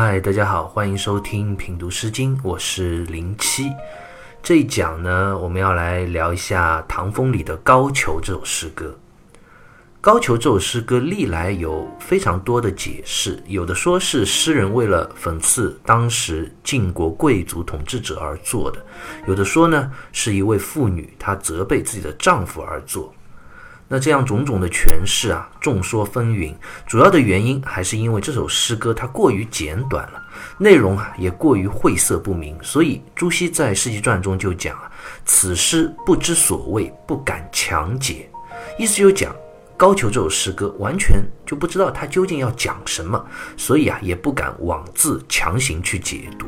嗨，大家好，欢迎收听品读诗经，我是零七。这一讲呢，我们要来聊一下唐风里的《高俅》这首诗歌。《高俅》这首诗歌历来有非常多的解释，有的说是诗人为了讽刺当时晋国贵族统治者而作的，有的说呢是一位妇女她责备自己的丈夫而作。那这样种种的诠释啊，众说纷纭。主要的原因还是因为这首诗歌它过于简短了，内容啊也过于晦涩不明。所以朱熹在《世纪传》中就讲啊，此诗不知所谓，不敢强解。意思就讲高俅这首诗歌完全就不知道他究竟要讲什么，所以啊也不敢妄自强行去解读。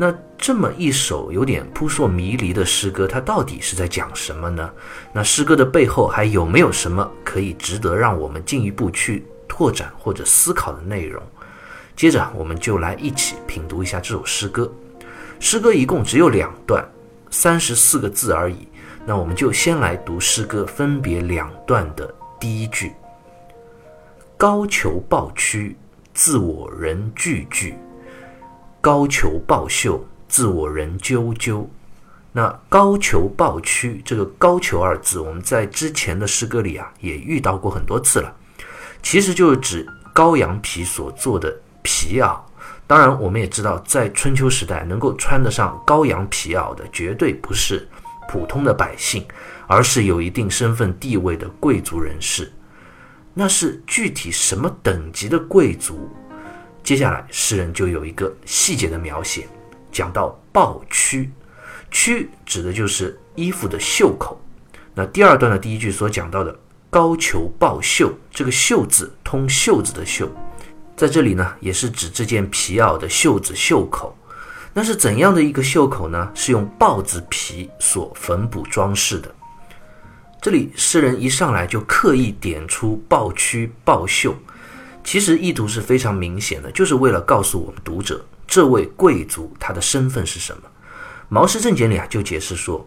那这么一首有点扑朔迷离的诗歌，它到底是在讲什么呢？那诗歌的背后还有没有什么可以值得让我们进一步去拓展或者思考的内容？接着，我们就来一起品读一下这首诗歌。诗歌一共只有两段，三十四个字而已。那我们就先来读诗歌分别两段的第一句：“高俅抱屈，自我人句句。”高俅抱袖，自我人啾啾。那高俅抱屈，这个高俅二字，我们在之前的诗歌里啊也遇到过很多次了，其实就是指羔羊皮所做的皮袄。当然，我们也知道，在春秋时代，能够穿得上羔羊皮袄的，绝对不是普通的百姓，而是有一定身份地位的贵族人士。那是具体什么等级的贵族？接下来，诗人就有一个细节的描写，讲到抱屈，屈指的就是衣服的袖口。那第二段的第一句所讲到的高俅抱袖，这个袖字通袖子的袖，在这里呢，也是指这件皮袄的袖子袖口。那是怎样的一个袖口呢？是用豹子皮所缝补装饰的。这里诗人一上来就刻意点出抱屈抱袖。其实意图是非常明显的，就是为了告诉我们读者，这位贵族他的身份是什么。《毛氏正解》里啊就解释说：“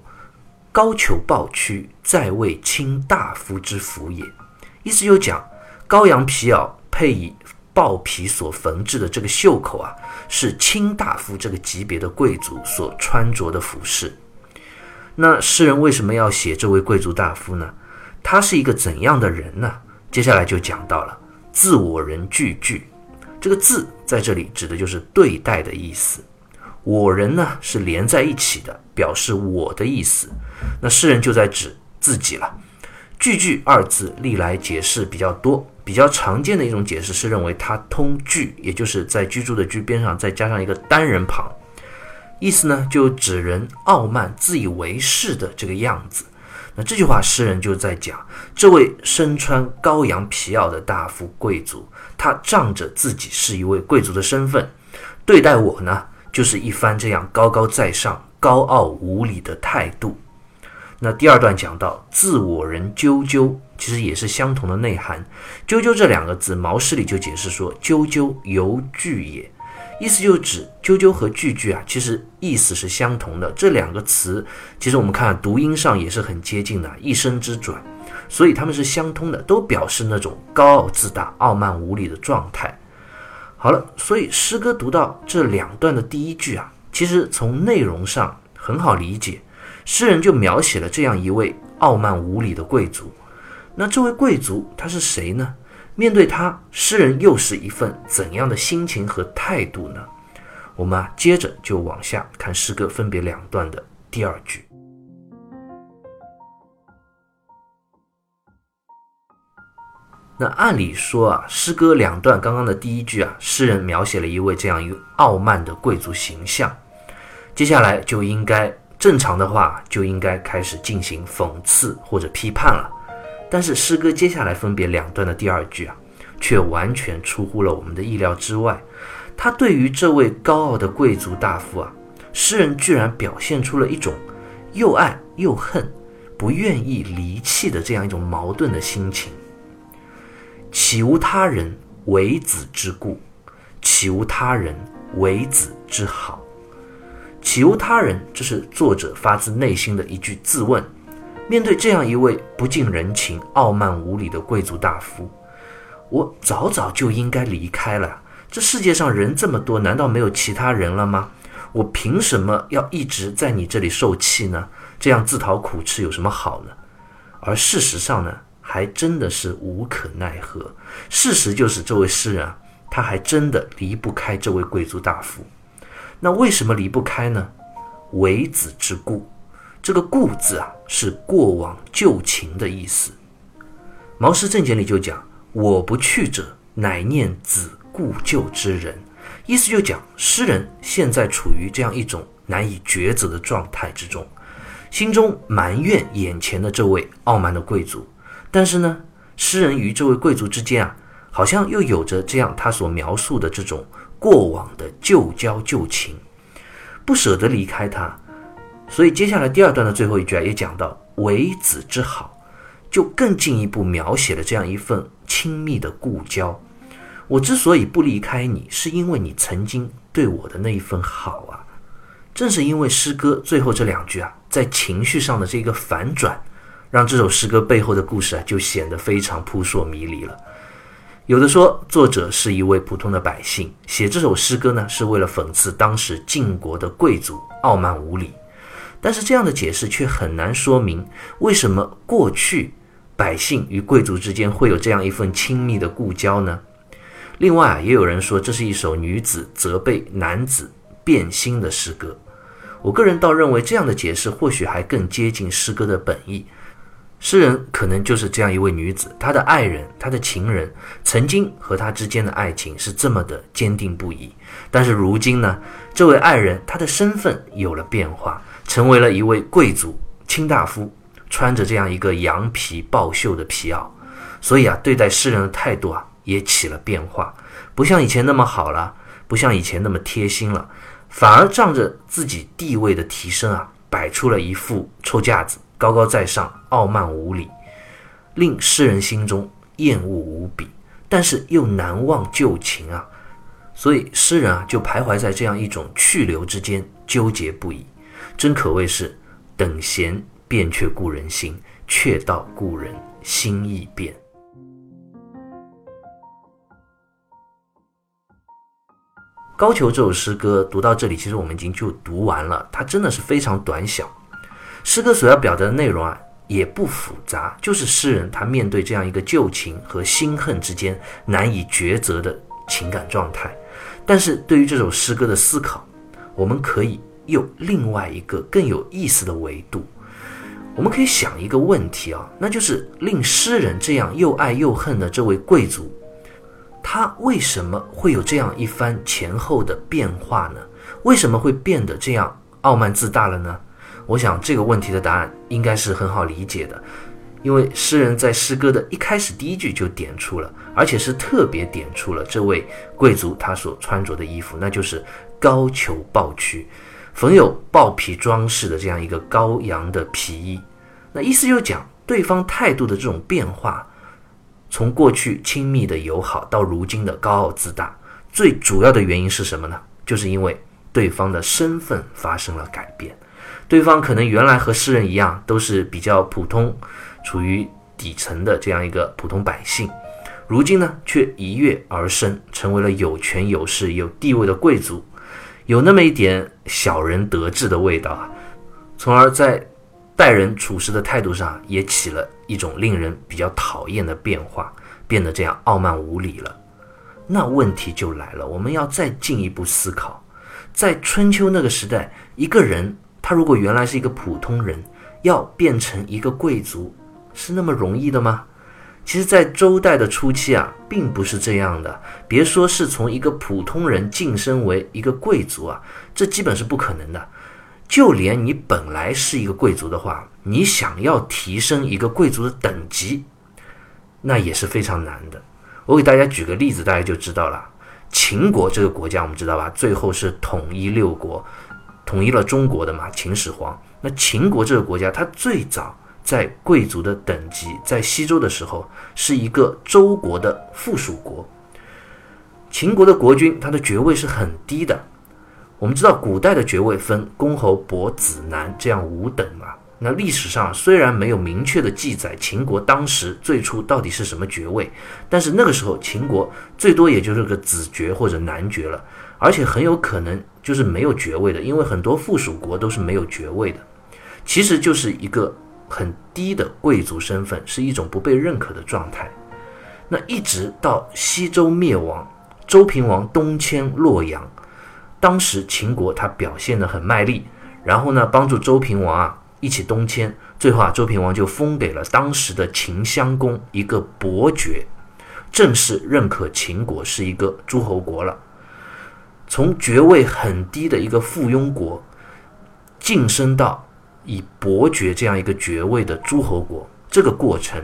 高俅抱屈，在位卿大夫之服也。”意思就讲，羔羊皮袄配以豹皮所缝制的这个袖口啊，是卿大夫这个级别的贵族所穿着的服饰。那诗人为什么要写这位贵族大夫呢？他是一个怎样的人呢？接下来就讲到了。自我人句句，这个“字”在这里指的就是对待的意思。我人呢是连在一起的，表示我的意思。那诗人就在指自己了。句句二字历来解释比较多，比较常见的一种解释是认为它通句，也就是在居住的居边上再加上一个单人旁，意思呢就指人傲慢、自以为是的这个样子。这句话，诗人就在讲这位身穿羔羊皮袄的大夫贵族，他仗着自己是一位贵族的身份，对待我呢，就是一番这样高高在上、高傲无礼的态度。那第二段讲到自我人啾啾，其实也是相同的内涵。啾啾这两个字，毛诗里就解释说，啾啾犹惧也。意思就是指啾啾和句句啊，其实意思是相同的。这两个词，其实我们看读音上也是很接近的，一声之转，所以它们是相通的，都表示那种高傲自大、傲慢无礼的状态。好了，所以诗歌读到这两段的第一句啊，其实从内容上很好理解，诗人就描写了这样一位傲慢无礼的贵族。那这位贵族他是谁呢？面对他，诗人又是一份怎样的心情和态度呢？我们啊，接着就往下看诗歌分别两段的第二句。那按理说啊，诗歌两段刚刚的第一句啊，诗人描写了一位这样一个傲慢的贵族形象，接下来就应该正常的话就应该开始进行讽刺或者批判了。但是诗歌接下来分别两段的第二句啊，却完全出乎了我们的意料之外。他对于这位高傲的贵族大夫啊，诗人居然表现出了一种又爱又恨、不愿意离弃的这样一种矛盾的心情。岂无他人为子之故？岂无他人为子之好？岂无他人？这是作者发自内心的一句自问。面对这样一位不近人情、傲慢无礼的贵族大夫，我早早就应该离开了。这世界上人这么多，难道没有其他人了吗？我凭什么要一直在你这里受气呢？这样自讨苦吃有什么好呢？而事实上呢，还真的是无可奈何。事实就是，这位诗人啊，他还真的离不开这位贵族大夫。那为什么离不开呢？为子之故。这个“故”字啊，是过往旧情的意思。《毛诗正解》里就讲：“我不去者，乃念子故旧之人。”意思就讲，诗人现在处于这样一种难以抉择的状态之中，心中埋怨眼前的这位傲慢的贵族，但是呢，诗人与这位贵族之间啊，好像又有着这样他所描述的这种过往的旧交旧情，不舍得离开他。所以接下来第二段的最后一句啊，也讲到为子之好，就更进一步描写了这样一份亲密的故交。我之所以不离开你，是因为你曾经对我的那一份好啊。正是因为诗歌最后这两句啊，在情绪上的这个反转，让这首诗歌背后的故事啊，就显得非常扑朔迷离了。有的说，作者是一位普通的百姓，写这首诗歌呢，是为了讽刺当时晋国的贵族傲慢无礼。但是这样的解释却很难说明为什么过去百姓与贵族之间会有这样一份亲密的故交呢？另外啊，也有人说这是一首女子责备男子变心的诗歌。我个人倒认为这样的解释或许还更接近诗歌的本意。诗人可能就是这样一位女子，她的爱人，她的情人，曾经和她之间的爱情是这么的坚定不移。但是如今呢，这位爱人她的身份有了变化。成为了一位贵族卿大夫，穿着这样一个羊皮豹袖的皮袄，所以啊，对待诗人的态度啊也起了变化，不像以前那么好了，不像以前那么贴心了，反而仗着自己地位的提升啊，摆出了一副臭架子，高高在上，傲慢无礼，令诗人心中厌恶无比，但是又难忘旧情啊，所以诗人啊就徘徊在这样一种去留之间，纠结不已。真可谓是等闲变却故人心，却道故人心易变。高俅这首诗歌读到这里，其实我们已经就读完了。它真的是非常短小，诗歌所要表达的内容啊也不复杂，就是诗人他面对这样一个旧情和新恨之间难以抉择的情感状态。但是对于这首诗歌的思考，我们可以。又另外一个更有意思的维度，我们可以想一个问题啊，那就是令诗人这样又爱又恨的这位贵族，他为什么会有这样一番前后的变化呢？为什么会变得这样傲慢自大了呢？我想这个问题的答案应该是很好理解的，因为诗人在诗歌的一开始第一句就点出了，而且是特别点出了这位贵族他所穿着的衣服，那就是高俅豹躯。缝有豹皮装饰的这样一个羔羊的皮衣，那意思就是讲对方态度的这种变化，从过去亲密的友好到如今的高傲自大，最主要的原因是什么呢？就是因为对方的身份发生了改变，对方可能原来和诗人一样都是比较普通，处于底层的这样一个普通百姓，如今呢却一跃而升，成为了有权有势有地位的贵族。有那么一点小人得志的味道啊，从而在待人处事的态度上也起了一种令人比较讨厌的变化，变得这样傲慢无礼了。那问题就来了，我们要再进一步思考，在春秋那个时代，一个人他如果原来是一个普通人，要变成一个贵族，是那么容易的吗？其实，在周代的初期啊，并不是这样的。别说是从一个普通人晋升为一个贵族啊，这基本是不可能的。就连你本来是一个贵族的话，你想要提升一个贵族的等级，那也是非常难的。我给大家举个例子，大家就知道了。秦国这个国家，我们知道吧？最后是统一六国，统一了中国的嘛，秦始皇。那秦国这个国家，它最早。在贵族的等级，在西周的时候是一个周国的附属国。秦国的国君，他的爵位是很低的。我们知道，古代的爵位分公侯伯子男这样五等嘛。那历史上虽然没有明确的记载秦国当时最初到底是什么爵位，但是那个时候秦国最多也就是个子爵或者男爵了，而且很有可能就是没有爵位的，因为很多附属国都是没有爵位的，其实就是一个很低的贵族身份，是一种不被认可的状态。那一直到西周灭亡，周平王东迁洛阳，当时秦国他表现得很卖力，然后呢帮助周平王啊一起东迁，最后啊周平王就封给了当时的秦襄公一个伯爵，正式认可秦国是一个诸侯国了，从爵位很低的一个附庸国，晋升到以伯爵这样一个爵位的诸侯国，这个过程。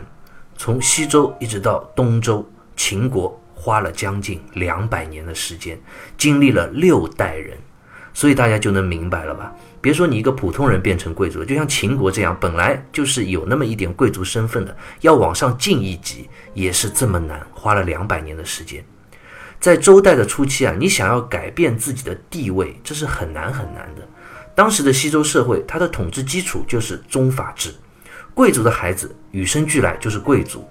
从西周一直到东周，秦国花了将近两百年的时间，经历了六代人，所以大家就能明白了吧？别说你一个普通人变成贵族，就像秦国这样，本来就是有那么一点贵族身份的，要往上进一级也是这么难，花了两百年的时间。在周代的初期啊，你想要改变自己的地位，这是很难很难的。当时的西周社会，它的统治基础就是宗法制。贵族的孩子与生俱来就是贵族，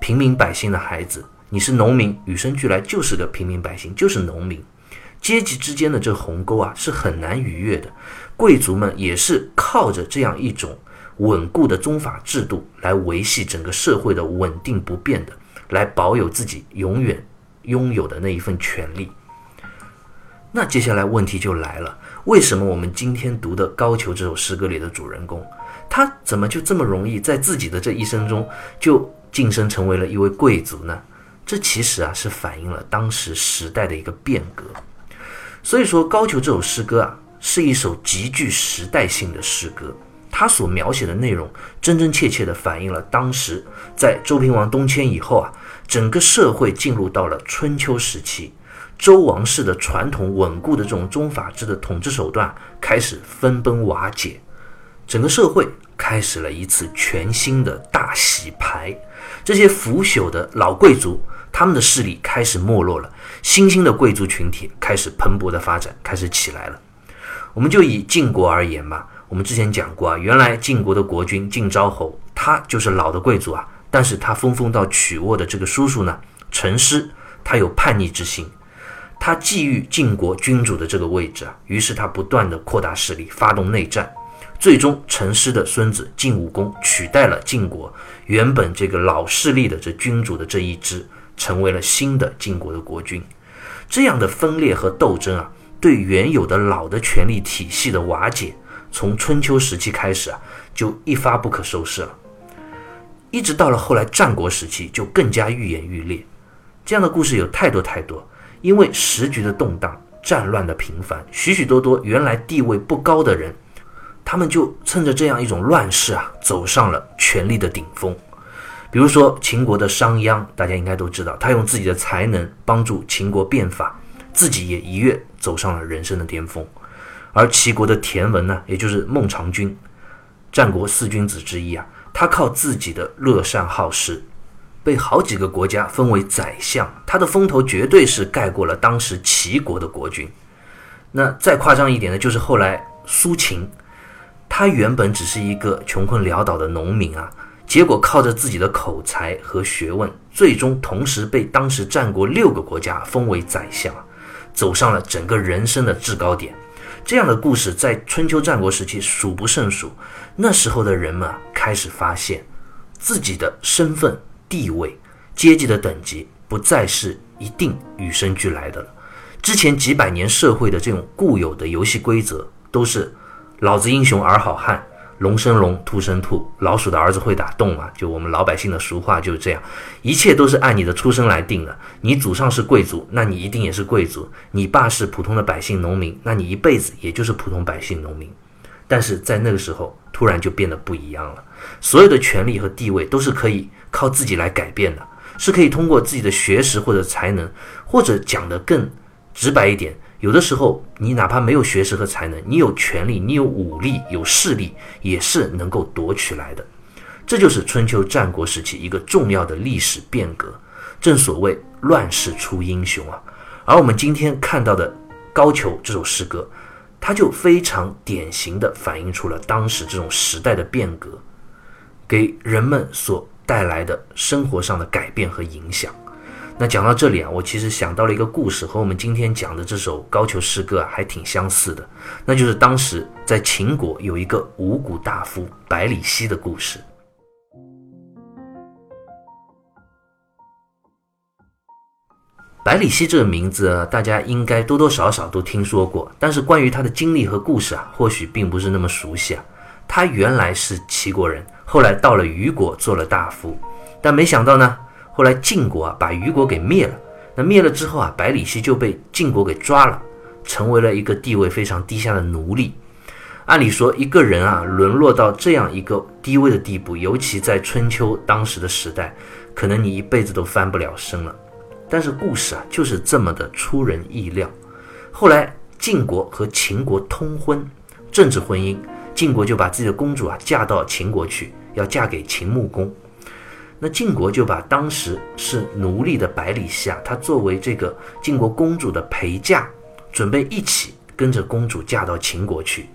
平民百姓的孩子，你是农民，与生俱来就是个平民百姓，就是农民。阶级之间的这鸿沟啊，是很难逾越的。贵族们也是靠着这样一种稳固的宗法制度来维系整个社会的稳定不变的，来保有自己永远拥有的那一份权利。那接下来问题就来了，为什么我们今天读的《高俅》这首诗歌里的主人公？他怎么就这么容易在自己的这一生中就晋升成为了一位贵族呢？这其实啊是反映了当时时代的一个变革。所以说，《高俅》这首诗歌啊是一首极具时代性的诗歌，它所描写的内容真真切切地反映了当时在周平王东迁以后啊，整个社会进入到了春秋时期，周王室的传统稳固的这种宗法制的统治手段开始分崩瓦解。整个社会开始了一次全新的大洗牌，这些腐朽的老贵族，他们的势力开始没落了，新兴的贵族群体开始蓬勃的发展，开始起来了。我们就以晋国而言吧，我们之前讲过啊，原来晋国的国君晋昭侯，他就是老的贵族啊，但是他封封到曲沃的这个叔叔呢，陈师，他有叛逆之心，他觊觎晋国君主的这个位置啊，于是他不断的扩大势力，发动内战。最终，陈师的孙子晋武公取代了晋国原本这个老势力的这君主的这一支，成为了新的晋国的国君。这样的分裂和斗争啊，对原有的老的权力体系的瓦解，从春秋时期开始啊，就一发不可收拾了。一直到了后来战国时期，就更加愈演愈烈。这样的故事有太多太多，因为时局的动荡、战乱的频繁，许许多多原来地位不高的人。他们就趁着这样一种乱世啊，走上了权力的顶峰。比如说秦国的商鞅，大家应该都知道，他用自己的才能帮助秦国变法，自己也一跃走上了人生的巅峰。而齐国的田文呢，也就是孟尝君，战国四君子之一啊，他靠自己的乐善好施，被好几个国家封为宰相，他的风头绝对是盖过了当时齐国的国君。那再夸张一点呢，就是后来苏秦。他原本只是一个穷困潦倒的农民啊，结果靠着自己的口才和学问，最终同时被当时战国六个国家封为宰相，走上了整个人生的制高点。这样的故事在春秋战国时期数不胜数。那时候的人们开始发现，自己的身份地位、阶级的等级不再是一定与生俱来的了。之前几百年社会的这种固有的游戏规则都是。老子英雄儿好汉，龙生龙，兔生兔，老鼠的儿子会打洞嘛？就我们老百姓的俗话就是这样，一切都是按你的出生来定的。你祖上是贵族，那你一定也是贵族；你爸是普通的百姓农民，那你一辈子也就是普通百姓农民。但是在那个时候，突然就变得不一样了，所有的权利和地位都是可以靠自己来改变的，是可以通过自己的学识或者才能，或者讲得更直白一点。有的时候，你哪怕没有学识和才能，你有权利，你有武力，有势力，也是能够夺取来的。这就是春秋战国时期一个重要的历史变革。正所谓乱世出英雄啊！而我们今天看到的《高俅》这首诗歌，它就非常典型的反映出了当时这种时代的变革，给人们所带来的生活上的改变和影响。那讲到这里啊，我其实想到了一个故事，和我们今天讲的这首高俅诗歌啊还挺相似的，那就是当时在秦国有一个五谷大夫百里奚的故事。百里奚这个名字，大家应该多多少少都听说过，但是关于他的经历和故事啊，或许并不是那么熟悉啊。他原来是齐国人，后来到了虞国做了大夫，但没想到呢。后来晋国啊把虞国给灭了，那灭了之后啊，百里奚就被晋国给抓了，成为了一个地位非常低下的奴隶。按理说，一个人啊沦落到这样一个低微的地步，尤其在春秋当时的时代，可能你一辈子都翻不了身了。但是故事啊就是这么的出人意料。后来晋国和秦国通婚，政治婚姻，晋国就把自己的公主啊嫁到秦国去，要嫁给秦穆公。那晋国就把当时是奴隶的百里奚啊，他作为这个晋国公主的陪嫁，准备一起跟着公主嫁到秦国去。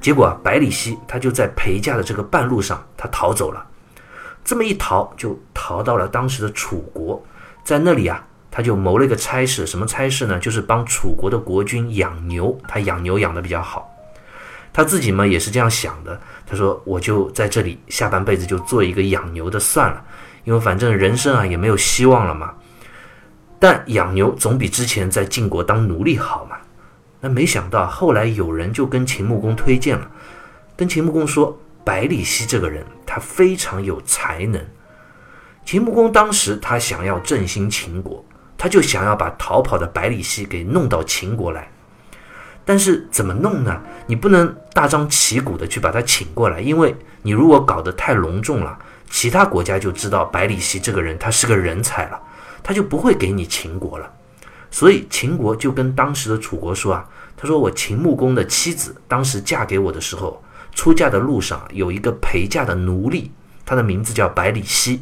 结果啊，百里奚他就在陪嫁的这个半路上，他逃走了。这么一逃，就逃到了当时的楚国，在那里啊，他就谋了一个差事，什么差事呢？就是帮楚国的国君养牛，他养牛养的比较好。他自己嘛也是这样想的，他说：“我就在这里下半辈子就做一个养牛的算了，因为反正人生啊也没有希望了嘛。但养牛总比之前在晋国当奴隶好嘛。那没想到后来有人就跟秦穆公推荐了，跟秦穆公说百里奚这个人他非常有才能。秦穆公当时他想要振兴秦国，他就想要把逃跑的百里奚给弄到秦国来。”但是怎么弄呢？你不能大张旗鼓的去把他请过来，因为你如果搞得太隆重了，其他国家就知道百里奚这个人他是个人才了，他就不会给你秦国了。所以秦国就跟当时的楚国说啊，他说我秦穆公的妻子当时嫁给我的时候，出嫁的路上有一个陪嫁的奴隶，他的名字叫百里奚，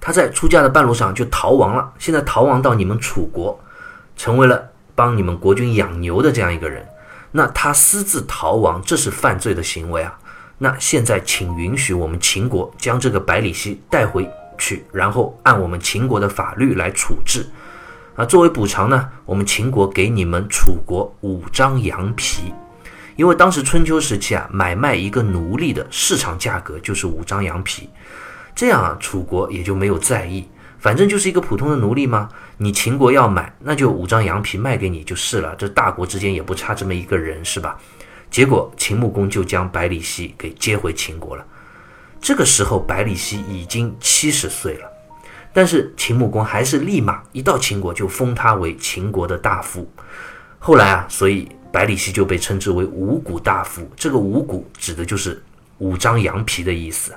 他在出嫁的半路上就逃亡了，现在逃亡到你们楚国，成为了帮你们国君养牛的这样一个人。那他私自逃亡，这是犯罪的行为啊！那现在请允许我们秦国将这个百里奚带回去，然后按我们秦国的法律来处置。啊，作为补偿呢，我们秦国给你们楚国五张羊皮，因为当时春秋时期啊，买卖一个奴隶的市场价格就是五张羊皮，这样啊，楚国也就没有在意。反正就是一个普通的奴隶吗？你秦国要买，那就五张羊皮卖给你就是了。这大国之间也不差这么一个人，是吧？结果秦穆公就将百里奚给接回秦国了。这个时候，百里奚已经七十岁了，但是秦穆公还是立马一到秦国就封他为秦国的大夫。后来啊，所以百里奚就被称之为五谷大夫。这个五谷指的就是五张羊皮的意思。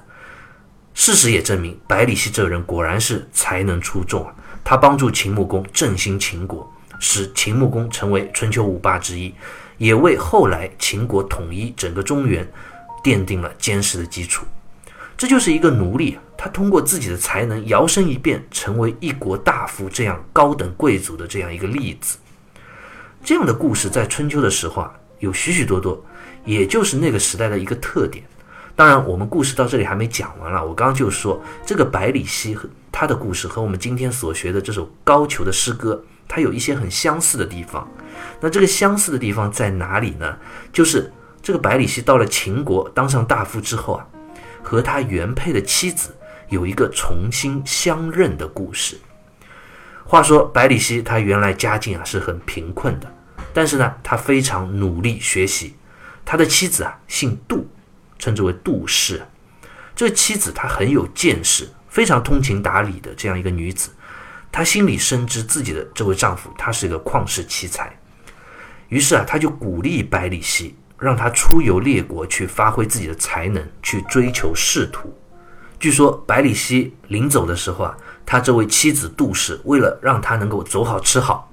事实也证明，百里奚这人果然是才能出众啊！他帮助秦穆公振兴秦国，使秦穆公成为春秋五霸之一，也为后来秦国统一整个中原奠定了坚实的基础。这就是一个奴隶，他通过自己的才能摇身一变成为一国大夫这样高等贵族的这样一个例子。这样的故事在春秋的时候啊，有许许多多，也就是那个时代的一个特点。当然，我们故事到这里还没讲完了。我刚刚就说，这个百里奚和他的故事和我们今天所学的这首高俅的诗歌，它有一些很相似的地方。那这个相似的地方在哪里呢？就是这个百里奚到了秦国当上大夫之后啊，和他原配的妻子有一个重新相认的故事。话说，百里奚他原来家境啊是很贫困的，但是呢，他非常努力学习。他的妻子啊姓杜。称之为杜氏，这妻子她很有见识，非常通情达理的这样一个女子，她心里深知自己的这位丈夫他是一个旷世奇才，于是啊，她就鼓励百里奚，让他出游列国去发挥自己的才能，去追求仕途。据说百里奚临走的时候啊，他这位妻子杜氏为了让他能够走好吃好，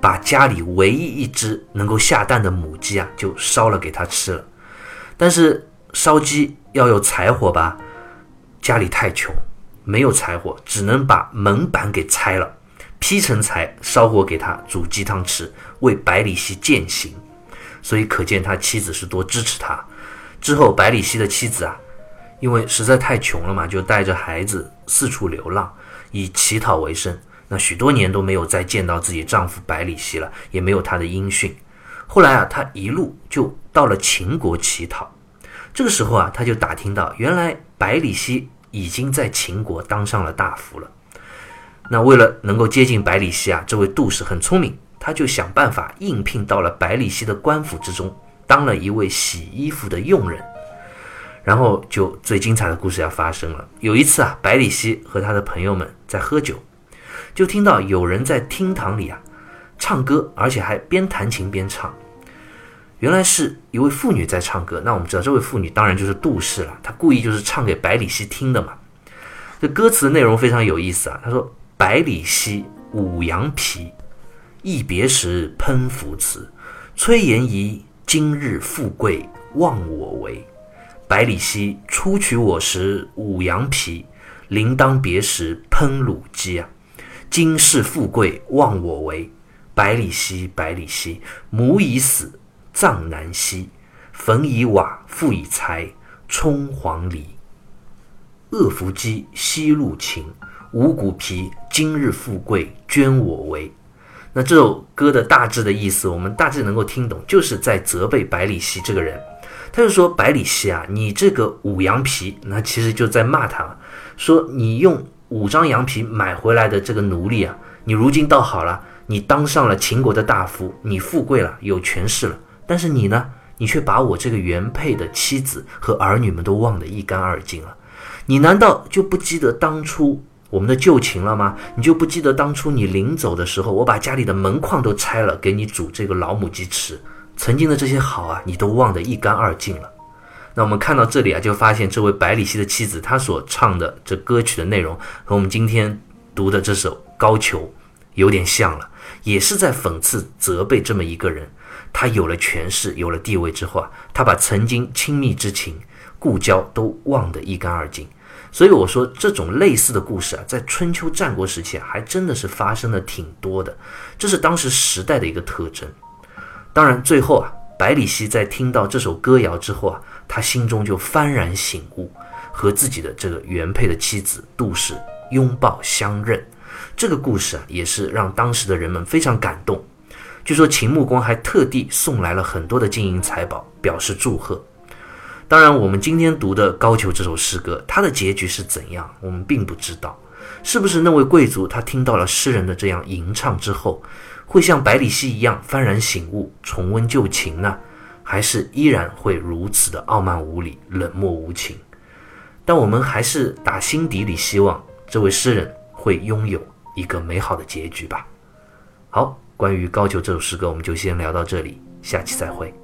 把家里唯一一只能够下蛋的母鸡啊，就烧了给他吃了，但是。烧鸡要有柴火吧？家里太穷，没有柴火，只能把门板给拆了，劈成柴，烧火给他煮鸡汤吃，为百里奚践行。所以可见他妻子是多支持他。之后，百里奚的妻子啊，因为实在太穷了嘛，就带着孩子四处流浪，以乞讨为生。那许多年都没有再见到自己丈夫百里奚了，也没有他的音讯。后来啊，他一路就到了秦国乞讨。这个时候啊，他就打听到，原来百里奚已经在秦国当上了大夫了。那为了能够接近百里奚啊，这位杜氏很聪明，他就想办法应聘到了百里奚的官府之中，当了一位洗衣服的佣人。然后就最精彩的故事要发生了。有一次啊，百里奚和他的朋友们在喝酒，就听到有人在厅堂里啊唱歌，而且还边弹琴边唱。原来是一位妇女在唱歌。那我们知道，这位妇女当然就是杜氏了。她故意就是唱给百里奚听的嘛。这歌词内容非常有意思啊。他说：“百里奚舞羊皮，一别时喷浮词。崔延仪今日富贵忘我为。百里奚初娶我时舞羊皮，临当别时喷乳鸡啊。今世富贵忘我为。百里奚，百里奚，母已死。”葬南溪，焚以瓦，覆以柴，冲黄梨。恶夫鸡西入秦，五谷皮，今日富贵捐我为。那这首歌的大致的意思，我们大致能够听懂，就是在责备百里奚这个人。他就说：“百里奚啊，你这个五羊皮，那其实就在骂他，说你用五张羊皮买回来的这个奴隶啊，你如今倒好了，你当上了秦国的大夫，你富贵了，有权势了。”但是你呢？你却把我这个原配的妻子和儿女们都忘得一干二净了。你难道就不记得当初我们的旧情了吗？你就不记得当初你临走的时候，我把家里的门框都拆了，给你煮这个老母鸡吃？曾经的这些好啊，你都忘得一干二净了。那我们看到这里啊，就发现这位百里奚的妻子，她所唱的这歌曲的内容和我们今天读的这首《高俅》有点像了，也是在讽刺、责备这么一个人。他有了权势，有了地位之后啊，他把曾经亲密之情、故交都忘得一干二净。所以我说，这种类似的故事啊，在春秋战国时期啊，还真的是发生的挺多的。这是当时时代的一个特征。当然，最后啊，百里奚在听到这首歌谣之后啊，他心中就幡然醒悟，和自己的这个原配的妻子杜氏拥抱相认。这个故事啊，也是让当时的人们非常感动。据说秦穆公还特地送来了很多的金银财宝，表示祝贺。当然，我们今天读的《高俅》这首诗歌，它的结局是怎样，我们并不知道。是不是那位贵族他听到了诗人的这样吟唱之后，会像百里奚一样幡然醒悟，重温旧情呢？还是依然会如此的傲慢无礼、冷漠无情？但我们还是打心底里希望这位诗人会拥有一个美好的结局吧。好。关于高俅这首诗歌，我们就先聊到这里，下期再会。